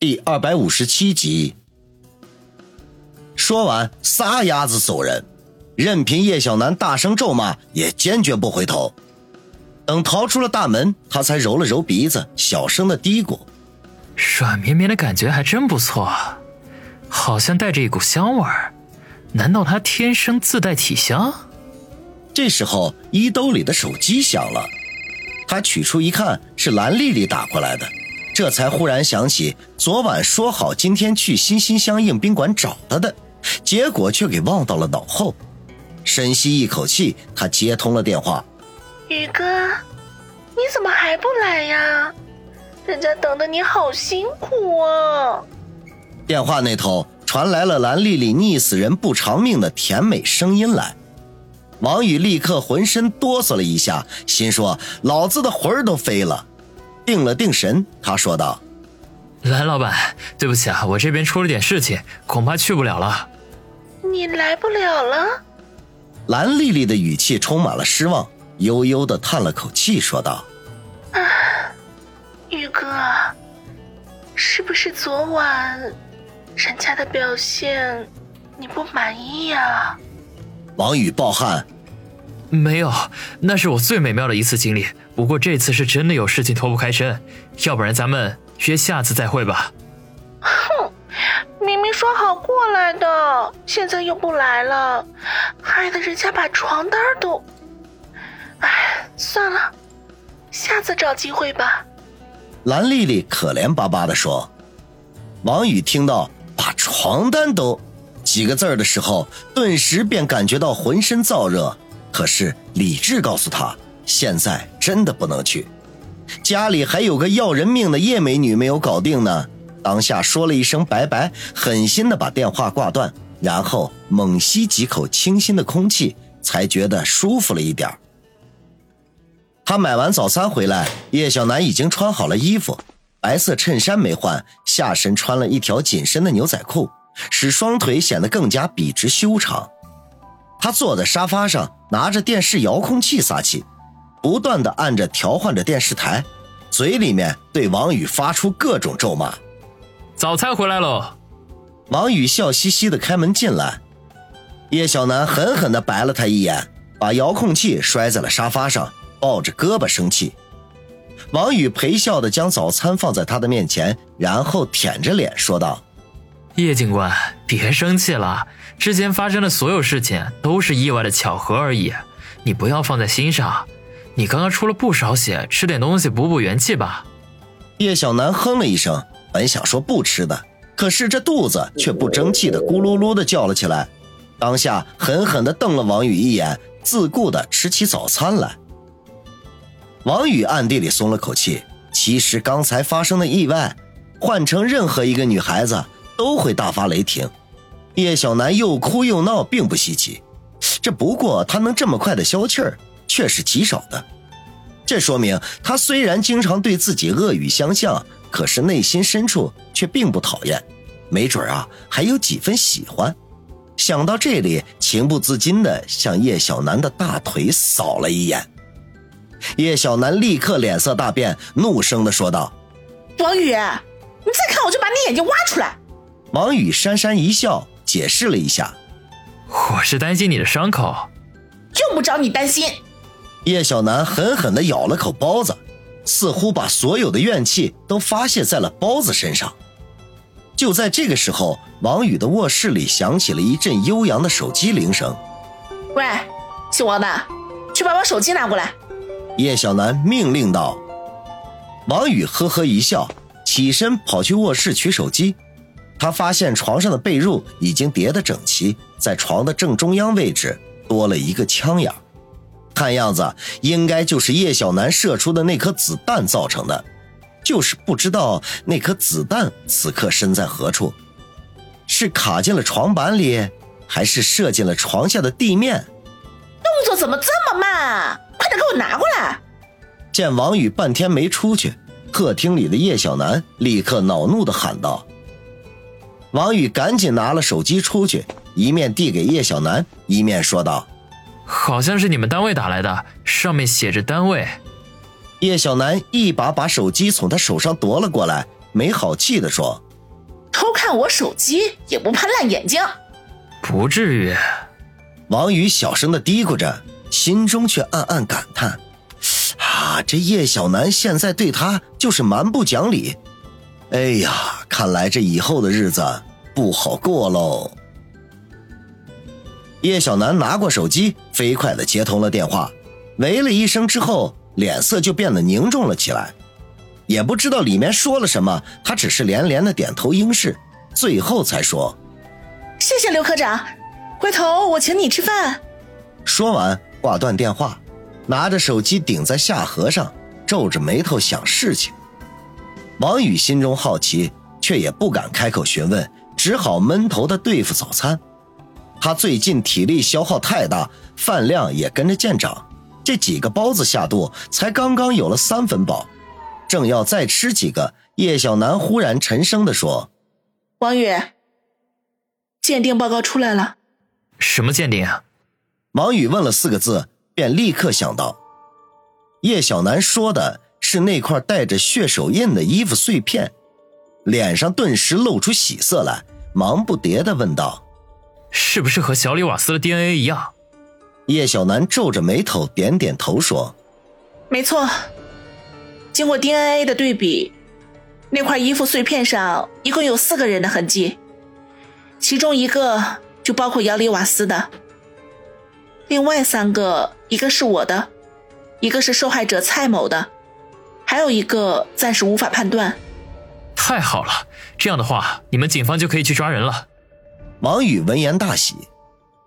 第二百五十七集。说完，撒丫子走人，任凭叶小楠大声咒骂，也坚决不回头。等逃出了大门，他才揉了揉鼻子，小声的嘀咕：“软绵绵的感觉还真不错，好像带着一股香味儿。难道他天生自带体香？”这时候，衣兜里的手机响了，他取出一看，是蓝丽丽打过来的。这才忽然想起，昨晚说好今天去心心相印宾馆找他的，结果却给忘到了脑后。深吸一口气，他接通了电话：“宇哥，你怎么还不来呀？人家等的你好辛苦啊！”电话那头传来了蓝丽丽溺死人不偿命的甜美声音来。王宇立刻浑身哆嗦了一下，心说：“老子的魂儿都飞了。”定了定神，他说道：“蓝老板，对不起啊，我这边出了点事情，恐怕去不了了。”你来不了了。蓝丽丽的语气充满了失望，悠悠的叹了口气，说道：“啊，宇哥，是不是昨晚人家的表现你不满意呀？”王宇暴汗。没有，那是我最美妙的一次经历。不过这次是真的有事情脱不开身，要不然咱们约下次再会吧。哼，明明说好过来的，现在又不来了，害得人家把床单都……哎，算了，下次找机会吧。蓝丽丽可怜巴巴的说。王宇听到“把床单都”几个字的时候，顿时便感觉到浑身燥热。可是理智告诉他，现在真的不能去，家里还有个要人命的叶美女没有搞定呢。当下说了一声拜拜，狠心的把电话挂断，然后猛吸几口清新的空气，才觉得舒服了一点他买完早餐回来，叶小楠已经穿好了衣服，白色衬衫没换，下身穿了一条紧身的牛仔裤，使双腿显得更加笔直修长。他坐在沙发上，拿着电视遥控器撒气，不断的按着调换着电视台，嘴里面对王宇发出各种咒骂。早餐回来喽！王宇笑嘻嘻的开门进来，叶小楠狠狠的白了他一眼，把遥控器摔在了沙发上，抱着胳膊生气。王宇陪笑的将早餐放在他的面前，然后舔着脸说道。叶警官，别生气了。之前发生的所有事情都是意外的巧合而已，你不要放在心上。你刚刚出了不少血，吃点东西补补元气吧。叶小楠哼了一声，本想说不吃的，可是这肚子却不争气的咕噜噜的叫了起来。当下狠狠的瞪了王宇一眼，自顾的吃起早餐来。王宇暗地里松了口气，其实刚才发生的意外，换成任何一个女孩子。都会大发雷霆，叶小楠又哭又闹并不稀奇，这不过他能这么快的消气儿，却是极少的。这说明他虽然经常对自己恶语相向，可是内心深处却并不讨厌，没准啊还有几分喜欢。想到这里，情不自禁的向叶小楠的大腿扫了一眼，叶小楠立刻脸色大变，怒声的说道：“王宇，你再看我就把你眼睛挖出来！”王宇讪讪一笑，解释了一下：“我是担心你的伤口，用不着你担心。”叶小楠狠狠地咬了口包子，似乎把所有的怨气都发泄在了包子身上。就在这个时候，王宇的卧室里响起了一阵悠扬的手机铃声。“喂，姓王的，去把我手机拿过来。”叶小楠命令道。王宇呵呵一笑，起身跑去卧室取手机。他发现床上的被褥已经叠得整齐，在床的正中央位置多了一个枪眼，看样子应该就是叶小楠射出的那颗子弹造成的，就是不知道那颗子弹此刻身在何处，是卡进了床板里，还是射进了床下的地面？动作怎么这么慢？快点给我拿过来！见王宇半天没出去，客厅里的叶小楠立刻恼怒的喊道。王宇赶紧拿了手机出去，一面递给叶小楠，一面说道：“好像是你们单位打来的，上面写着单位。”叶小楠一把把手机从他手上夺了过来，没好气地说：“偷看我手机也不怕烂眼睛？不至于。王宇小声的嘀咕着，心中却暗暗感叹：啊，这叶小楠现在对他就是蛮不讲理。哎呀，看来这以后的日子不好过喽。叶小楠拿过手机，飞快的接通了电话，喂了一声之后，脸色就变得凝重了起来。也不知道里面说了什么，他只是连连的点头应是，最后才说：“谢谢刘科长，回头我请你吃饭。”说完挂断电话，拿着手机顶在下颌上，皱着眉头想事情。王宇心中好奇，却也不敢开口询问，只好闷头的对付早餐。他最近体力消耗太大，饭量也跟着见长，这几个包子下肚，才刚刚有了三分饱。正要再吃几个，叶小楠忽然沉声地说：“王宇，鉴定报告出来了。”“什么鉴定啊？”王宇问了四个字，便立刻想到，叶小楠说的是那块带着血手印的衣服碎片，脸上顿时露出喜色来，忙不迭地问道：“是不是和小李瓦斯的 DNA 一样？”叶小楠皱着眉头点点头说：“没错。”经过 DNA 的对比，那块衣服碎片上一共有四个人的痕迹，其中一个就包括姚里瓦斯的，另外三个一个是我的，一个是受害者蔡某的，还有一个暂时无法判断。太好了，这样的话，你们警方就可以去抓人了。王宇闻言大喜，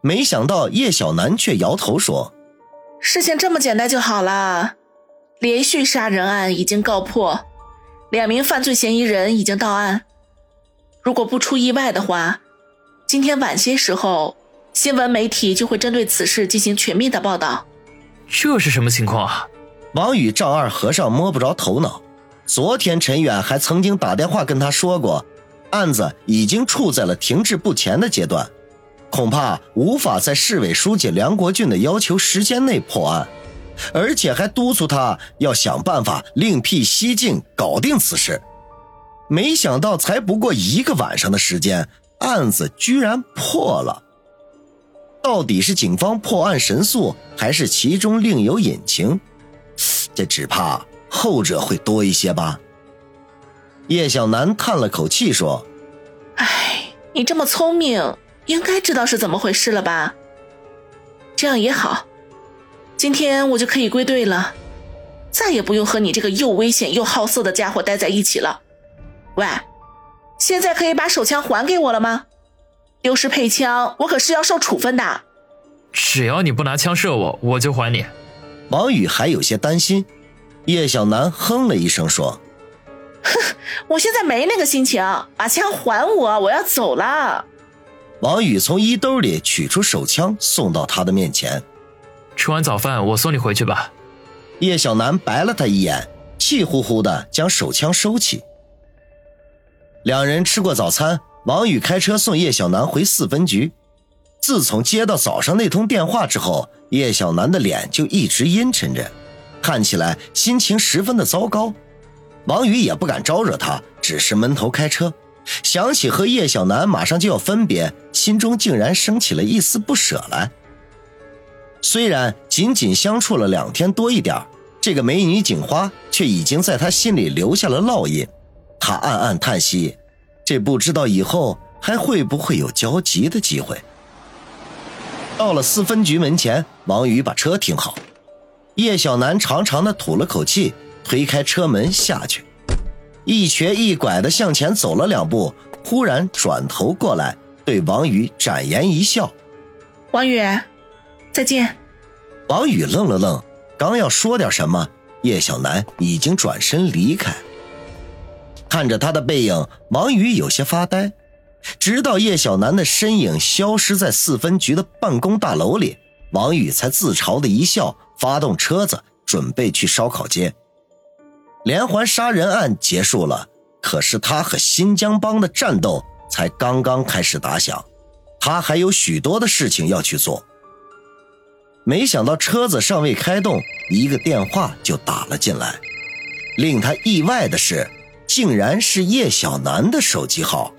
没想到叶小楠却摇头说：“事情这么简单就好了。”连续杀人案已经告破，两名犯罪嫌疑人已经到案。如果不出意外的话，今天晚些时候，新闻媒体就会针对此事进行全面的报道。这是什么情况啊？王宇丈二和尚摸不着头脑。昨天陈远还曾经打电话跟他说过，案子已经处在了停滞不前的阶段，恐怕无法在市委书记梁国俊的要求时间内破案。而且还督促他要想办法另辟蹊径搞定此事，没想到才不过一个晚上的时间，案子居然破了。到底是警方破案神速，还是其中另有隐情？这只怕后者会多一些吧。叶小楠叹了口气说：“哎，你这么聪明，应该知道是怎么回事了吧？这样也好。”今天我就可以归队了，再也不用和你这个又危险又好色的家伙待在一起了。喂，现在可以把手枪还给我了吗？丢失配枪，我可是要受处分的。只要你不拿枪射我，我就还你。王宇还有些担心，叶小楠哼了一声说：“哼，我现在没那个心情，把枪还我，我要走了。”王宇从衣兜里取出手枪，送到他的面前。吃完早饭，我送你回去吧。叶小楠白了他一眼，气呼呼的将手枪收起。两人吃过早餐，王宇开车送叶小楠回四分局。自从接到早上那通电话之后，叶小楠的脸就一直阴沉着，看起来心情十分的糟糕。王宇也不敢招惹他，只是闷头开车。想起和叶小楠马上就要分别，心中竟然升起了一丝不舍来。虽然仅仅相处了两天多一点这个美女警花却已经在他心里留下了烙印。他暗暗叹息，这不知道以后还会不会有交集的机会。到了四分局门前，王宇把车停好，叶小楠长长的吐了口气，推开车门下去，一瘸一拐的向前走了两步，忽然转头过来，对王宇展颜一笑：“王宇。”再见，王宇愣了愣，刚要说点什么，叶小楠已经转身离开。看着他的背影，王宇有些发呆。直到叶小楠的身影消失在四分局的办公大楼里，王宇才自嘲的一笑，发动车子准备去烧烤街。连环杀人案结束了，可是他和新疆帮的战斗才刚刚开始打响，他还有许多的事情要去做。没想到车子尚未开动，一个电话就打了进来。令他意外的是，竟然是叶小楠的手机号。